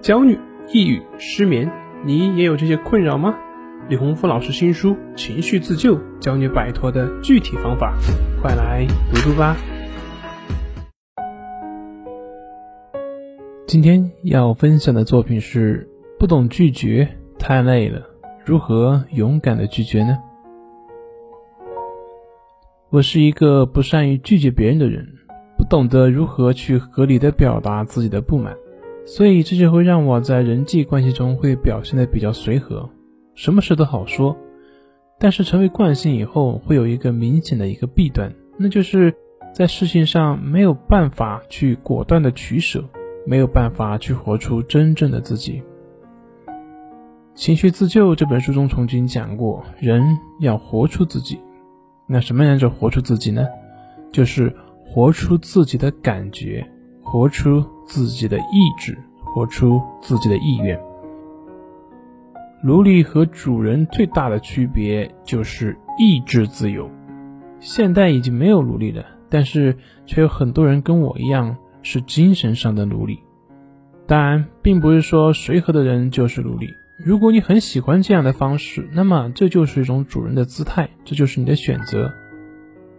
焦虑、抑郁、失眠，你也有这些困扰吗？李洪福老师新书《情绪自救》教你摆脱的具体方法，快来读读吧。今天要分享的作品是：不懂拒绝太累了，如何勇敢的拒绝呢？我是一个不善于拒绝别人的人，不懂得如何去合理的表达自己的不满。所以这就会让我在人际关系中会表现的比较随和，什么事都好说。但是成为惯性以后，会有一个明显的一个弊端，那就是在事情上没有办法去果断的取舍，没有办法去活出真正的自己。情绪自救这本书中曾经讲过，人要活出自己。那什么样叫活出自己呢？就是活出自己的感觉。活出自己的意志，活出自己的意愿。奴隶和主人最大的区别就是意志自由。现代已经没有奴隶了，但是却有很多人跟我一样是精神上的奴隶。当然，并不是说随和的人就是奴隶。如果你很喜欢这样的方式，那么这就是一种主人的姿态，这就是你的选择。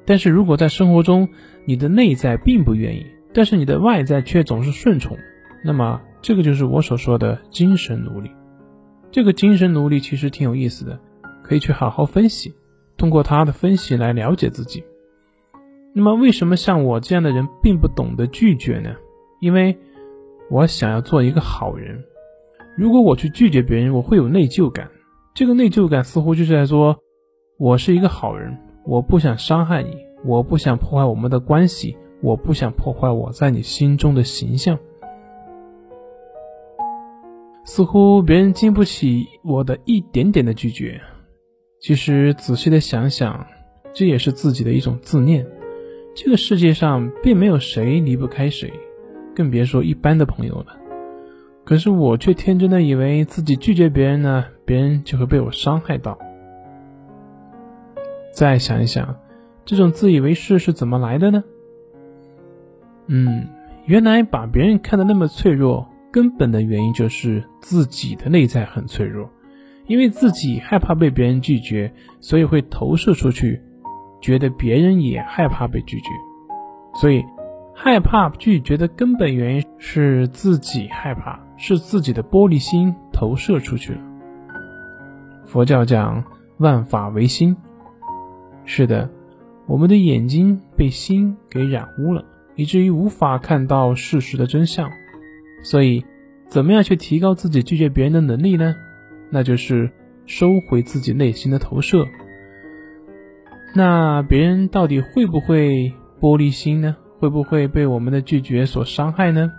但是如果在生活中，你的内在并不愿意。但是你的外在却总是顺从，那么这个就是我所说的精神奴隶。这个精神奴隶其实挺有意思的，可以去好好分析，通过他的分析来了解自己。那么为什么像我这样的人并不懂得拒绝呢？因为我想要做一个好人。如果我去拒绝别人，我会有内疚感。这个内疚感似乎就是在说，我是一个好人，我不想伤害你，我不想破坏我们的关系。我不想破坏我在你心中的形象，似乎别人经不起我的一点点的拒绝。其实仔细的想想，这也是自己的一种自恋。这个世界上并没有谁离不开谁，更别说一般的朋友了。可是我却天真的以为自己拒绝别人呢，别人就会被我伤害到。再想一想，这种自以为是是怎么来的呢？嗯，原来把别人看得那么脆弱，根本的原因就是自己的内在很脆弱，因为自己害怕被别人拒绝，所以会投射出去，觉得别人也害怕被拒绝，所以害怕拒绝的根本原因是自己害怕，是自己的玻璃心投射出去了。佛教讲万法唯心，是的，我们的眼睛被心给染污了。以至于无法看到事实的真相，所以，怎么样去提高自己拒绝别人的能力呢？那就是收回自己内心的投射。那别人到底会不会玻璃心呢？会不会被我们的拒绝所伤害呢？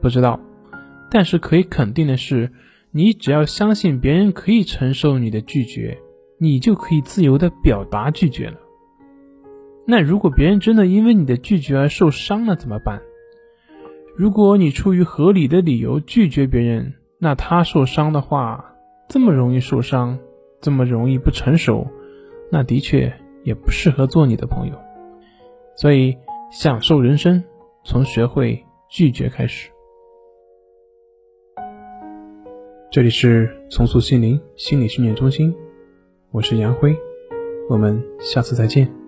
不知道，但是可以肯定的是，你只要相信别人可以承受你的拒绝，你就可以自由的表达拒绝了。那如果别人真的因为你的拒绝而受伤了怎么办？如果你出于合理的理由拒绝别人，那他受伤的话，这么容易受伤，这么容易不成熟，那的确也不适合做你的朋友。所以，享受人生从学会拒绝开始。这里是重塑心灵心理训练中心，我是杨辉，我们下次再见。